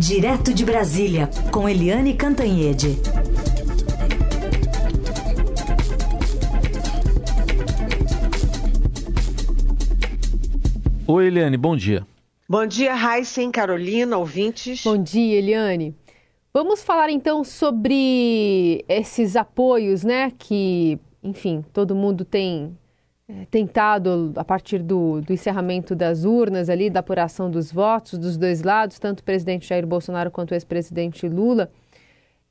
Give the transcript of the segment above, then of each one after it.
Direto de Brasília, com Eliane Cantanhede. Oi, Eliane, bom dia. Bom dia, Heisen, Carolina, ouvintes. Bom dia, Eliane. Vamos falar então sobre esses apoios, né? Que, enfim, todo mundo tem tentado, a partir do, do, encerramento das urnas ali, da apuração dos votos dos dois lados, tanto o presidente Jair Bolsonaro quanto o ex-presidente Lula.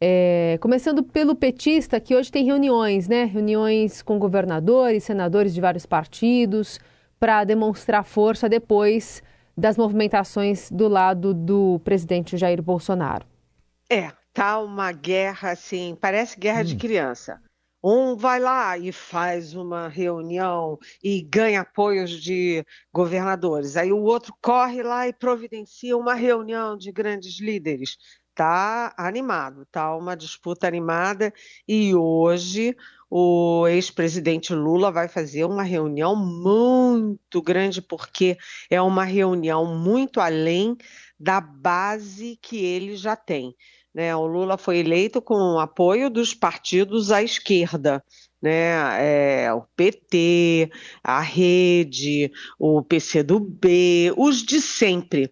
É, começando pelo petista, que hoje tem reuniões, né? Reuniões com governadores, senadores de vários partidos, para demonstrar força depois das movimentações do lado do presidente Jair Bolsonaro. É, tá uma guerra assim, parece guerra hum. de criança. Um vai lá e faz uma reunião e ganha apoios de governadores. Aí o outro corre lá e providencia uma reunião de grandes líderes. Tá animado, tá uma disputa animada e hoje o ex-presidente Lula vai fazer uma reunião muito grande porque é uma reunião muito além da base que ele já tem. Né? O Lula foi eleito com o apoio dos partidos à esquerda, né? É, o PT, a Rede, o PCdoB, os de sempre.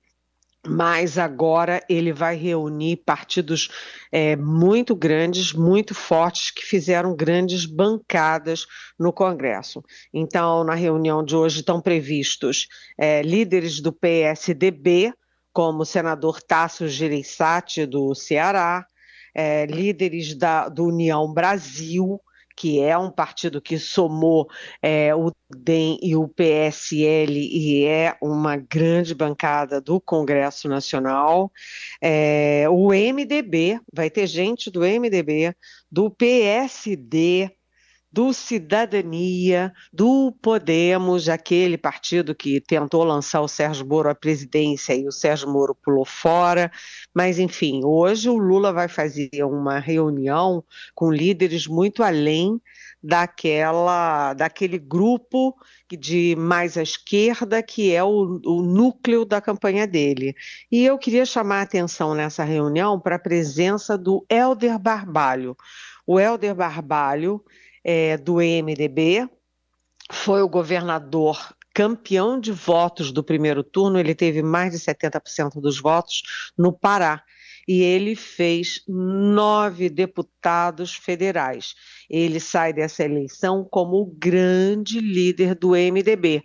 Mas agora ele vai reunir partidos é, muito grandes, muito fortes, que fizeram grandes bancadas no Congresso. Então, na reunião de hoje estão previstos é, líderes do PSDB, como o senador Tasso Gereissati, do Ceará, é, líderes da, do União Brasil, que é um partido que somou é, o DEM e o PSL e é uma grande bancada do Congresso Nacional. É, o MDB, vai ter gente do MDB, do PSD, do Cidadania, do Podemos, aquele partido que tentou lançar o Sérgio Moro à presidência e o Sérgio Moro pulou fora. Mas, enfim, hoje o Lula vai fazer uma reunião com líderes muito além daquela, daquele grupo de mais à esquerda que é o, o núcleo da campanha dele. E eu queria chamar a atenção nessa reunião para a presença do Helder Barbalho. O Helder Barbalho é, do EMDB, foi o governador campeão de votos do primeiro turno, ele teve mais de 70% dos votos no Pará. E ele fez nove deputados federais. Ele sai dessa eleição como o grande líder do MDB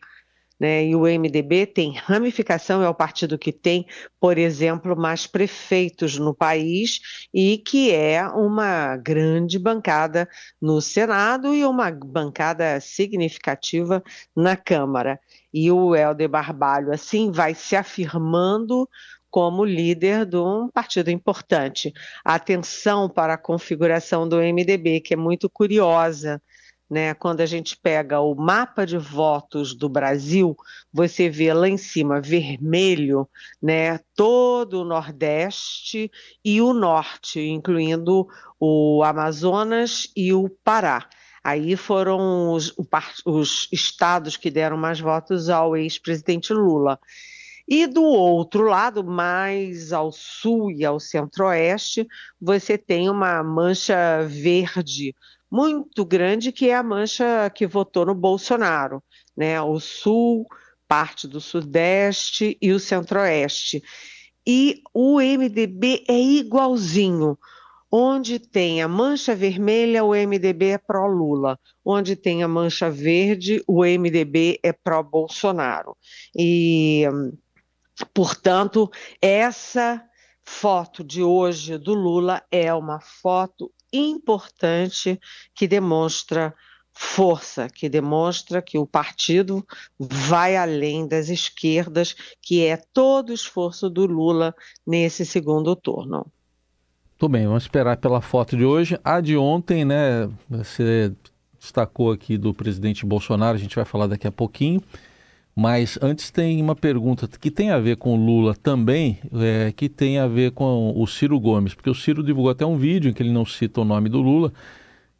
né? E o MDB tem ramificação, é o partido que tem, por exemplo, mais prefeitos no país e que é uma grande bancada no Senado e uma bancada significativa na Câmara. E o Helder Barbalho, assim, vai se afirmando como líder de um partido importante. atenção para a configuração do MDB, que é muito curiosa né? Quando a gente pega o mapa de votos do Brasil, você vê lá em cima vermelho, né? Todo o Nordeste e o Norte, incluindo o Amazonas e o Pará. Aí foram os, os estados que deram mais votos ao ex-presidente Lula. E do outro lado, mais ao sul e ao centro-oeste, você tem uma mancha verde muito grande, que é a mancha que votou no Bolsonaro, né? O sul, parte do sudeste e o centro-oeste. E o MDB é igualzinho. Onde tem a mancha vermelha, o MDB é pró-Lula. Onde tem a mancha verde, o MDB é pró-Bolsonaro. E, portanto, essa foto de hoje do Lula é uma foto importante que demonstra força, que demonstra que o partido vai além das esquerdas, que é todo o esforço do Lula nesse segundo turno. Tudo bem, vamos esperar pela foto de hoje. A de ontem, né? Você destacou aqui do presidente Bolsonaro, a gente vai falar daqui a pouquinho. Mas antes tem uma pergunta que tem a ver com o Lula também, é, que tem a ver com o Ciro Gomes, porque o Ciro divulgou até um vídeo em que ele não cita o nome do Lula,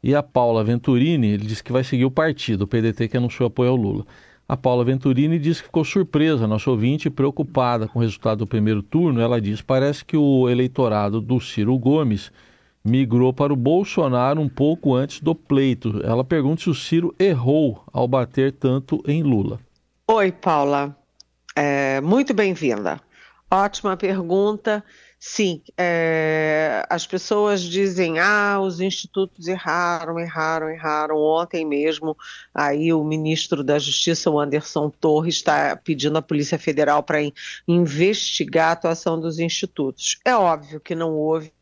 e a Paula Venturini, ele disse que vai seguir o partido, o PDT que anunciou apoio ao Lula. A Paula Venturini diz que ficou surpresa, nosso ouvinte, preocupada com o resultado do primeiro turno. Ela diz: parece que o eleitorado do Ciro Gomes migrou para o Bolsonaro um pouco antes do pleito. Ela pergunta se o Ciro errou ao bater tanto em Lula. Oi, Paula. É, muito bem-vinda. Ótima pergunta. Sim, é, as pessoas dizem, ah, os institutos erraram, erraram, erraram. Ontem mesmo, aí o ministro da Justiça, o Anderson Torres, está pedindo à Polícia Federal para investigar a atuação dos institutos. É óbvio que não houve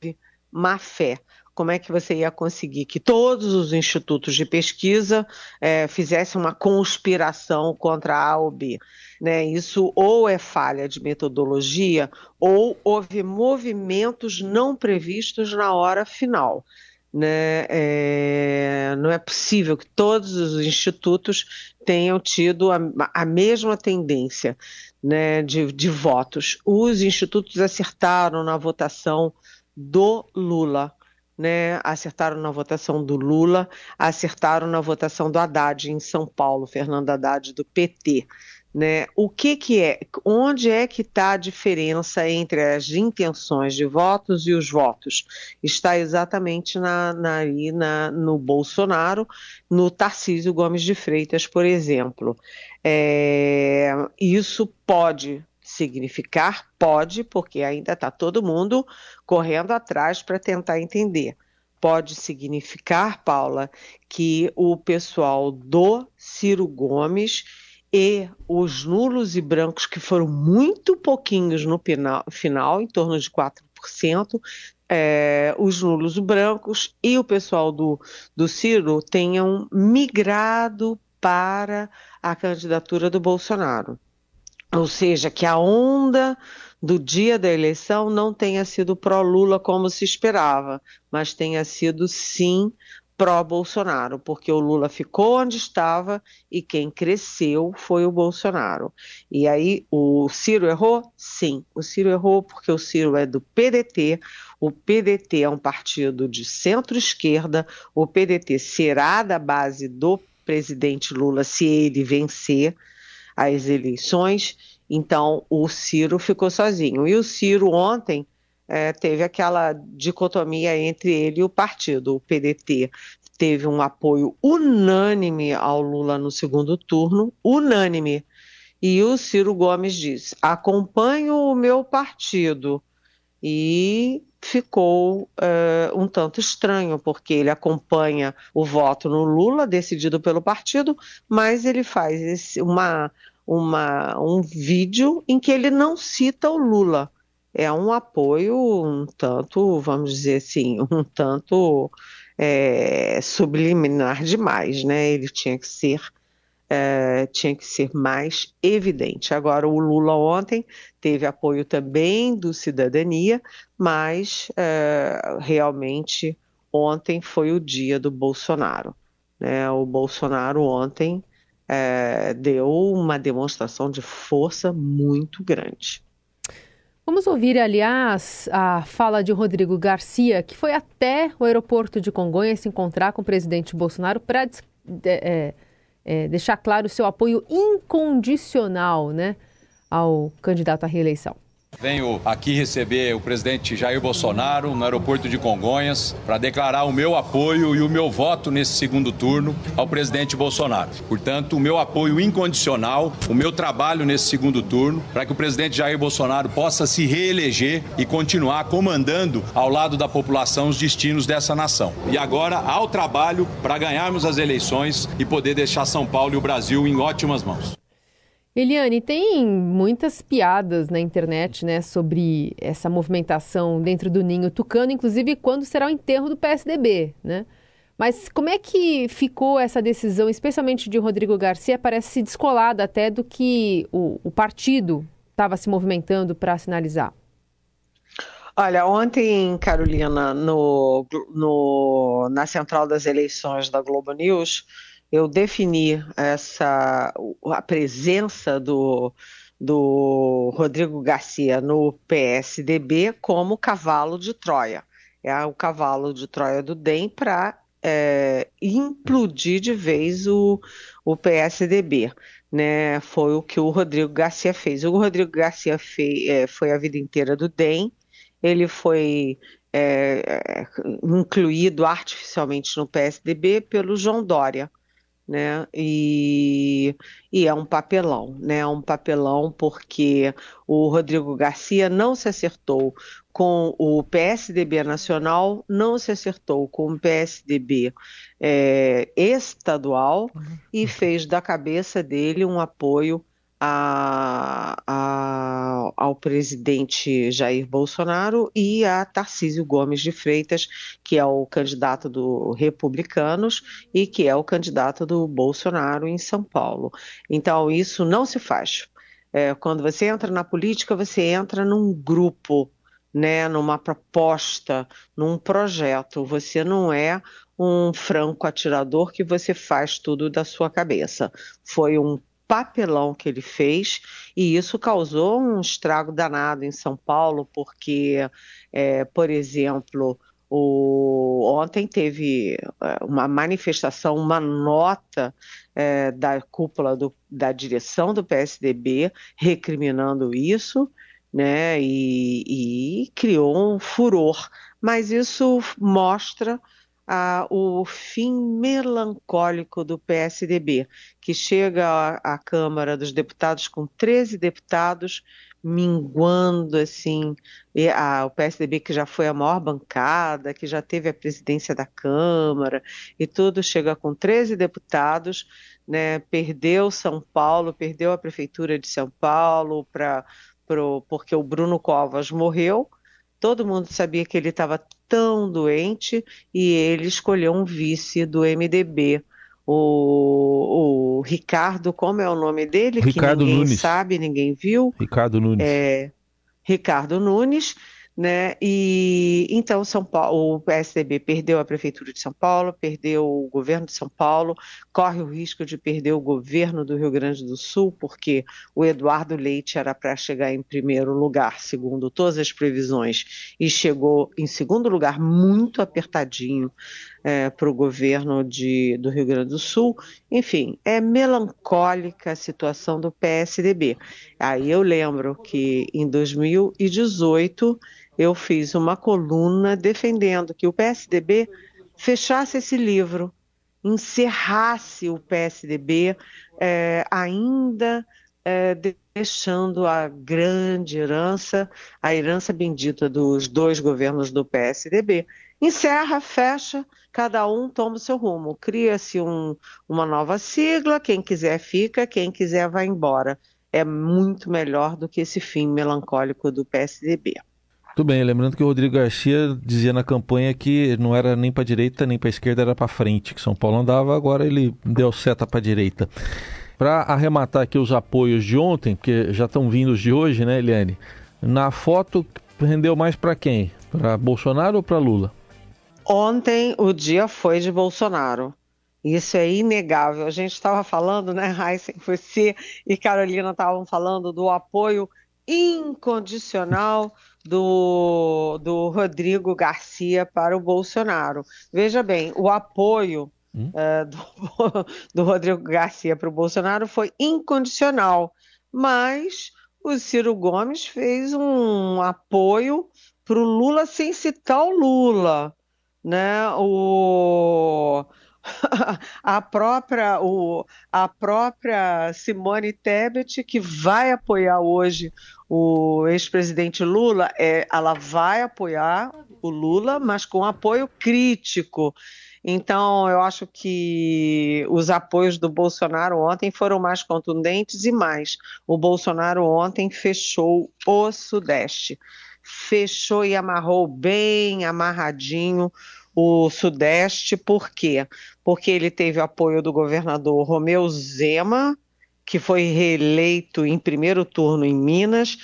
má fé. Como é que você ia conseguir que todos os institutos de pesquisa é, fizessem uma conspiração contra A B? Né? Isso ou é falha de metodologia ou houve movimentos não previstos na hora final. Né? É, não é possível que todos os institutos tenham tido a, a mesma tendência né, de, de votos. Os institutos acertaram na votação do Lula. Né, acertaram na votação do Lula, acertaram na votação do Haddad em São Paulo, Fernando Haddad do PT. Né? O que, que é? Onde é que está a diferença entre as intenções de votos e os votos? Está exatamente na, na, na, no Bolsonaro, no Tarcísio Gomes de Freitas, por exemplo. É, isso pode significar? Pode, porque ainda está todo mundo correndo atrás para tentar entender. Pode significar, Paula, que o pessoal do Ciro Gomes e os nulos e brancos, que foram muito pouquinhos no final, em torno de 4%, é, os nulos brancos e o pessoal do, do Ciro tenham migrado para a candidatura do Bolsonaro. Ou seja, que a onda do dia da eleição não tenha sido pró-Lula como se esperava, mas tenha sido sim pró-Bolsonaro, porque o Lula ficou onde estava e quem cresceu foi o Bolsonaro. E aí o Ciro errou? Sim, o Ciro errou porque o Ciro é do PDT, o PDT é um partido de centro-esquerda, o PDT será da base do presidente Lula se ele vencer as eleições, então o Ciro ficou sozinho. E o Ciro ontem é, teve aquela dicotomia entre ele e o partido. O PDT teve um apoio unânime ao Lula no segundo turno, unânime. E o Ciro Gomes disse: acompanho o meu partido. E ficou uh, um tanto estranho, porque ele acompanha o voto no Lula, decidido pelo partido, mas ele faz esse, uma, uma, um vídeo em que ele não cita o Lula. É um apoio um tanto, vamos dizer assim, um tanto é, subliminar demais, né? Ele tinha que ser é, tinha que ser mais evidente. Agora, o Lula ontem teve apoio também do Cidadania, mas é, realmente ontem foi o dia do Bolsonaro. Né? O Bolsonaro ontem é, deu uma demonstração de força muito grande. Vamos ouvir, aliás, a fala de Rodrigo Garcia, que foi até o aeroporto de Congonhas se encontrar com o presidente Bolsonaro para é, é, deixar claro o seu apoio incondicional né, ao candidato à reeleição. Venho aqui receber o presidente Jair Bolsonaro no aeroporto de Congonhas para declarar o meu apoio e o meu voto nesse segundo turno ao presidente Bolsonaro. Portanto, o meu apoio incondicional, o meu trabalho nesse segundo turno para que o presidente Jair Bolsonaro possa se reeleger e continuar comandando ao lado da população os destinos dessa nação. E agora ao trabalho para ganharmos as eleições e poder deixar São Paulo e o Brasil em ótimas mãos. Eliane, tem muitas piadas na internet, né, sobre essa movimentação dentro do ninho tucano, inclusive quando será o enterro do PSDB, né? Mas como é que ficou essa decisão, especialmente de Rodrigo Garcia, parece descolada até do que o, o partido estava se movimentando para sinalizar? Olha, ontem, Carolina, no, no, na central das eleições da Globo News, eu defini essa a presença do, do Rodrigo Garcia no PSDB como cavalo de Troia. É o cavalo de Troia do DEM para é, implodir de vez o, o PSDB. né, foi o que o Rodrigo Garcia fez. O Rodrigo Garcia fez, é, foi a vida inteira do DEM, ele foi é, é, incluído artificialmente no PSDB pelo João Dória. Né? E, e, é um papelão, né? É um papelão porque o Rodrigo Garcia não se acertou com o PSDB nacional, não se acertou com o PSDB é, estadual uhum. e fez da cabeça dele um apoio a, a, ao presidente Jair Bolsonaro e a Tarcísio Gomes de Freitas, que é o candidato do Republicanos e que é o candidato do Bolsonaro em São Paulo. Então, isso não se faz. É, quando você entra na política, você entra num grupo, né, numa proposta, num projeto. Você não é um franco atirador que você faz tudo da sua cabeça. Foi um papelão que ele fez e isso causou um estrago danado em São Paulo, porque, é, por exemplo, o, ontem teve é, uma manifestação, uma nota é, da cúpula do, da direção do PSDB recriminando isso, né, e, e criou um furor. Mas isso mostra ah, o fim melancólico do PSDB, que chega à, à Câmara dos Deputados com 13 deputados, minguando assim a, o PSDB que já foi a maior bancada, que já teve a presidência da Câmara e tudo chega com 13 deputados, né, perdeu São Paulo, perdeu a prefeitura de São Paulo para porque o Bruno Covas morreu Todo mundo sabia que ele estava tão doente e ele escolheu um vice do MDB. O, o Ricardo, como é o nome dele? Ricardo que ninguém Nunes. sabe, ninguém viu. Ricardo Nunes. É, Ricardo Nunes né? E então São Paulo, o PSDB perdeu a prefeitura de São Paulo, perdeu o governo de São Paulo, corre o risco de perder o governo do Rio Grande do Sul, porque o Eduardo Leite era para chegar em primeiro lugar, segundo todas as previsões, e chegou em segundo lugar muito apertadinho é, para o governo de, do Rio Grande do Sul. Enfim, é melancólica a situação do PSDB. Aí eu lembro que em 2018 eu fiz uma coluna defendendo que o PSDB fechasse esse livro, encerrasse o PSDB, é, ainda é, deixando a grande herança, a herança bendita dos dois governos do PSDB. Encerra, fecha, cada um toma o seu rumo. Cria-se um, uma nova sigla, quem quiser fica, quem quiser vai embora. É muito melhor do que esse fim melancólico do PSDB. Tudo bem, lembrando que o Rodrigo Garcia dizia na campanha que não era nem para direita nem para esquerda, era para frente, que São Paulo andava, agora ele deu seta para direita. Para arrematar aqui os apoios de ontem, porque já estão vindos de hoje, né, Eliane? Na foto rendeu mais para quem? Para Bolsonaro ou para Lula? Ontem o dia foi de Bolsonaro. Isso é inegável. A gente estava falando, né, Heisen, você e Carolina estavam falando do apoio incondicional do, do Rodrigo Garcia para o Bolsonaro. Veja bem, o apoio hum? uh, do, do Rodrigo Garcia para o Bolsonaro foi incondicional, mas o Ciro Gomes fez um apoio para o Lula sem citar o Lula. Né? O a própria, o, a própria Simone Tebet, que vai apoiar hoje o ex-presidente Lula, é, ela vai apoiar o Lula, mas com apoio crítico. Então, eu acho que os apoios do Bolsonaro ontem foram mais contundentes e mais. O Bolsonaro ontem fechou o Sudeste. Fechou e amarrou bem amarradinho o Sudeste, por quê? Porque ele teve apoio do governador Romeu Zema, que foi reeleito em primeiro turno em Minas.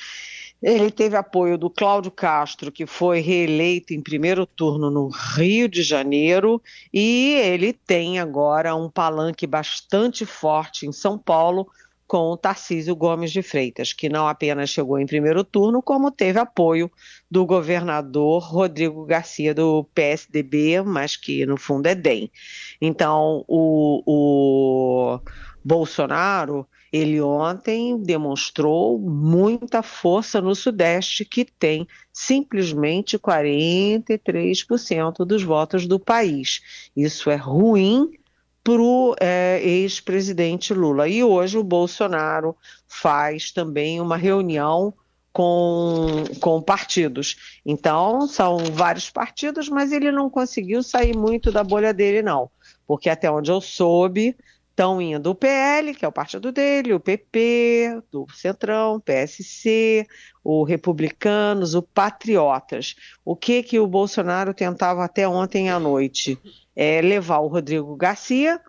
Ele teve apoio do Cláudio Castro, que foi reeleito em primeiro turno no Rio de Janeiro, e ele tem agora um palanque bastante forte em São Paulo, com o Tarcísio Gomes de Freitas, que não apenas chegou em primeiro turno, como teve apoio do governador Rodrigo Garcia do PSDB, mas que no fundo é DEM. Então, o, o Bolsonaro Ele ontem demonstrou muita força no Sudeste, que tem simplesmente 43% dos votos do país. Isso é ruim para o é, ex-presidente Lula. E hoje o Bolsonaro faz também uma reunião com, com partidos. Então, são vários partidos, mas ele não conseguiu sair muito da bolha dele, não. Porque até onde eu soube, estão indo o PL, que é o partido dele, o PP, do Centrão, PSC, o Republicanos, o Patriotas. O que que o Bolsonaro tentava até ontem à noite? É levar o Rodrigo Garcia uh,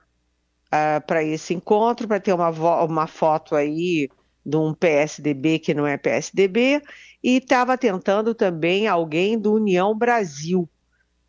ah, para esse encontro, para ter uma, uma foto aí de um PSDB que não é PSDB, e estava tentando também alguém do União Brasil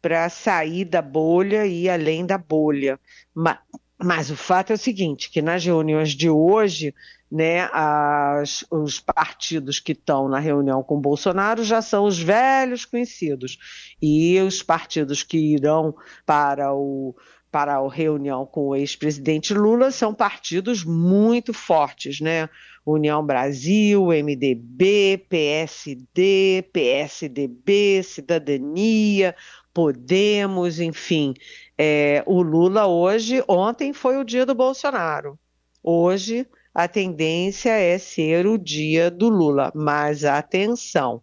para sair da bolha e ir além da bolha. Mas, mas, o fato é o seguinte, que nas reuniões de hoje, né, as, os partidos que estão na reunião com Bolsonaro já são os velhos conhecidos. E os partidos que irão para o para a reunião com o ex-presidente Lula são partidos muito fortes, né? União Brasil, MDB, PSD, PSDB, Cidadania, Podemos, enfim. É, o Lula hoje, ontem foi o dia do Bolsonaro. Hoje a tendência é ser o dia do Lula, mas atenção,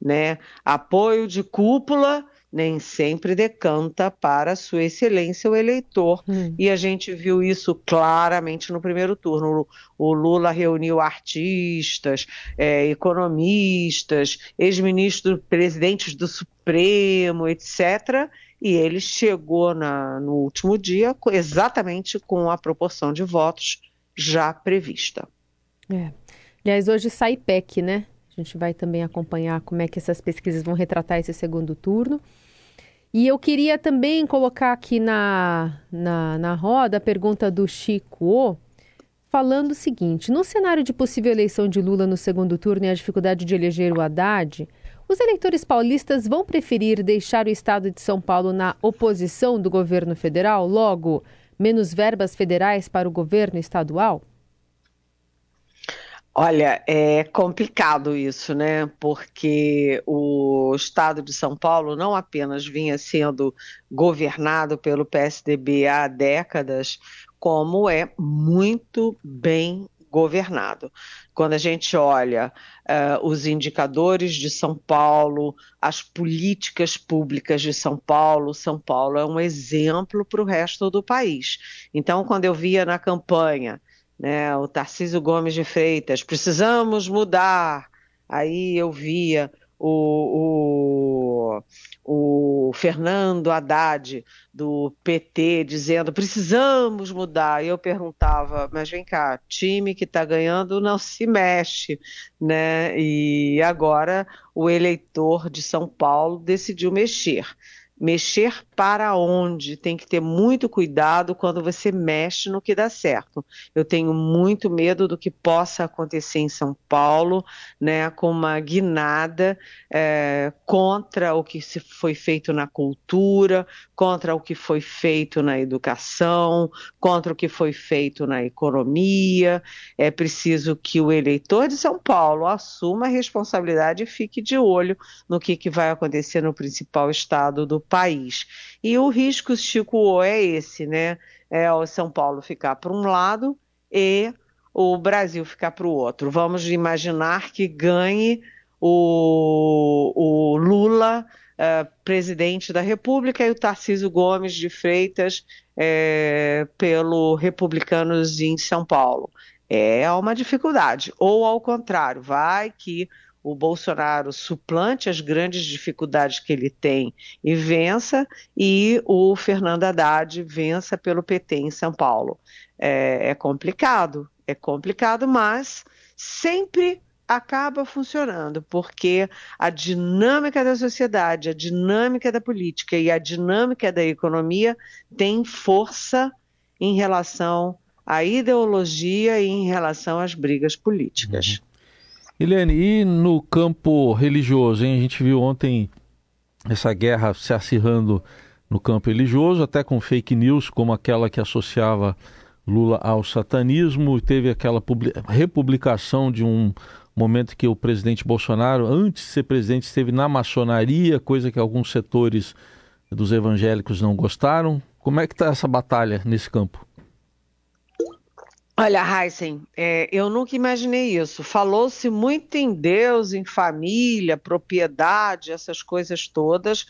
né? Apoio de cúpula nem sempre decanta para Sua Excelência o eleitor. Hum. E a gente viu isso claramente no primeiro turno. O Lula reuniu artistas, é, economistas, ex-ministros, presidentes do Supremo, etc. E ele chegou na, no último dia exatamente com a proporção de votos já prevista. É. Aliás, hoje sai PEC, né? A gente vai também acompanhar como é que essas pesquisas vão retratar esse segundo turno. E eu queria também colocar aqui na, na, na roda a pergunta do Chico, falando o seguinte: no cenário de possível eleição de Lula no segundo turno e a dificuldade de eleger o Haddad, os eleitores paulistas vão preferir deixar o estado de São Paulo na oposição do governo federal, logo, menos verbas federais para o governo estadual? Olha, é complicado isso, né? Porque o estado de São Paulo não apenas vinha sendo governado pelo PSDB há décadas, como é muito bem governado. Quando a gente olha uh, os indicadores de São Paulo, as políticas públicas de São Paulo, São Paulo é um exemplo para o resto do país. Então, quando eu via na campanha né, o Tarcísio Gomes de Freitas, precisamos mudar. Aí eu via o, o, o, Fernando Haddad, do PT, dizendo precisamos mudar. E eu perguntava, mas vem cá, time que está ganhando não se mexe, né? E agora o eleitor de São Paulo decidiu mexer. Mexer para onde? Tem que ter muito cuidado quando você mexe no que dá certo. Eu tenho muito medo do que possa acontecer em São Paulo, né, com uma guinada é, contra o que foi feito na cultura, contra o que foi feito na educação, contra o que foi feito na economia. É preciso que o eleitor de São Paulo assuma a responsabilidade e fique de olho no que, que vai acontecer no principal estado do país. E o risco, Chico, é esse, né? É o São Paulo ficar para um lado e o Brasil ficar para o outro. Vamos imaginar que ganhe o, o Lula, uh, presidente da República, e o Tarcísio Gomes de Freitas é, pelo Republicanos em São Paulo. É uma dificuldade. Ou ao contrário, vai que o Bolsonaro suplante as grandes dificuldades que ele tem e vença, e o Fernando Haddad vença pelo PT em São Paulo. É, é complicado, é complicado, mas sempre acaba funcionando, porque a dinâmica da sociedade, a dinâmica da política e a dinâmica da economia tem força em relação à ideologia e em relação às brigas políticas. Uhum. Helene, e no campo religioso, hein? A gente viu ontem essa guerra se acirrando no campo religioso, até com fake news, como aquela que associava Lula ao satanismo. Teve aquela republicação de um momento que o presidente Bolsonaro, antes de ser presidente, esteve na maçonaria, coisa que alguns setores dos evangélicos não gostaram. Como é que está essa batalha nesse campo? Olha, Heisen, é, eu nunca imaginei isso. Falou-se muito em Deus, em família, propriedade, essas coisas todas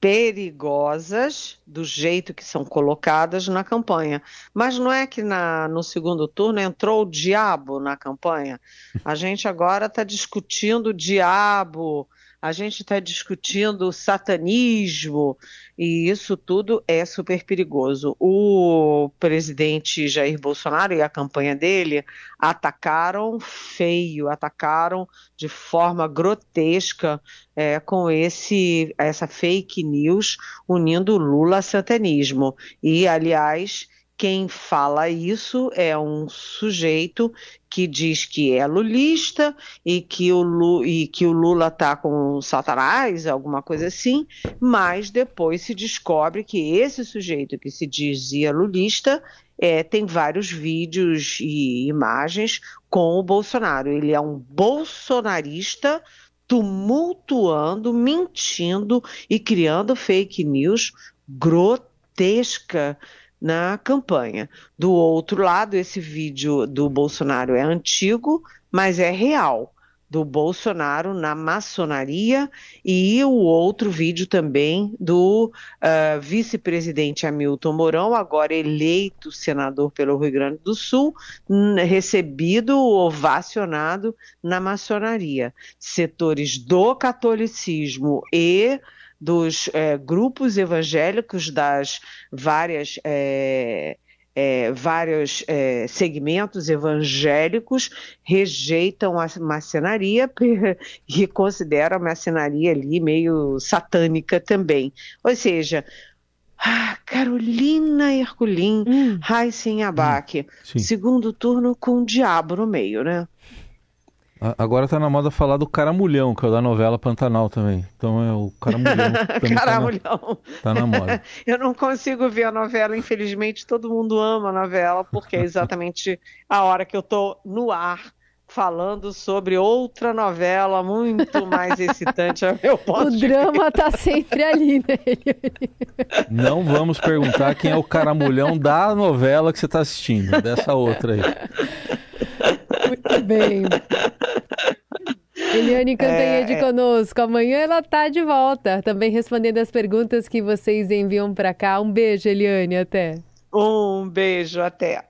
perigosas do jeito que são colocadas na campanha. Mas não é que na, no segundo turno entrou o diabo na campanha? A gente agora está discutindo o diabo, a gente está discutindo satanismo, e isso tudo é super perigoso. O presidente Jair Bolsonaro e a campanha dele atacaram feio, atacaram de forma grotesca é, com esse essa fake news unindo Lula a satanismo. E, aliás, quem fala isso é um sujeito que diz que é lulista e que o, Lu, e que o Lula está com Satanás, alguma coisa assim, mas depois se descobre que esse sujeito que se dizia lulista é, tem vários vídeos e imagens com o Bolsonaro. Ele é um bolsonarista tumultuando, mentindo e criando fake news grotesca na campanha. Do outro lado, esse vídeo do Bolsonaro é antigo, mas é real. Do Bolsonaro na maçonaria e o outro vídeo também do uh, vice-presidente Hamilton Mourão, agora eleito senador pelo Rio Grande do Sul, recebido, ovacionado na maçonaria. Setores do catolicismo e dos é, grupos evangélicos das várias é, é, vários é, segmentos evangélicos rejeitam a macenaria e consideram a macenaria ali meio satânica também. Ou seja, ah, Carolina Herculin, hum. Heisen Abac, hum, segundo turno com o diabo no meio, né? Agora tá na moda falar do Caramulhão, que é o da novela Pantanal também. Então é o Caramulhão. Caramulhão. Tá na, tá na moda. Eu não consigo ver a novela, infelizmente todo mundo ama a novela, porque é exatamente a hora que eu tô no ar falando sobre outra novela muito mais excitante a meu ponto O drama tá sempre ali, né? Não vamos perguntar quem é o caramulhão da novela que você está assistindo, dessa outra aí. Muito bem. Eliane Cantanhede é... conosco. Amanhã ela tá de volta, também respondendo as perguntas que vocês enviam para cá. Um beijo, Eliane, até. Um beijo, até.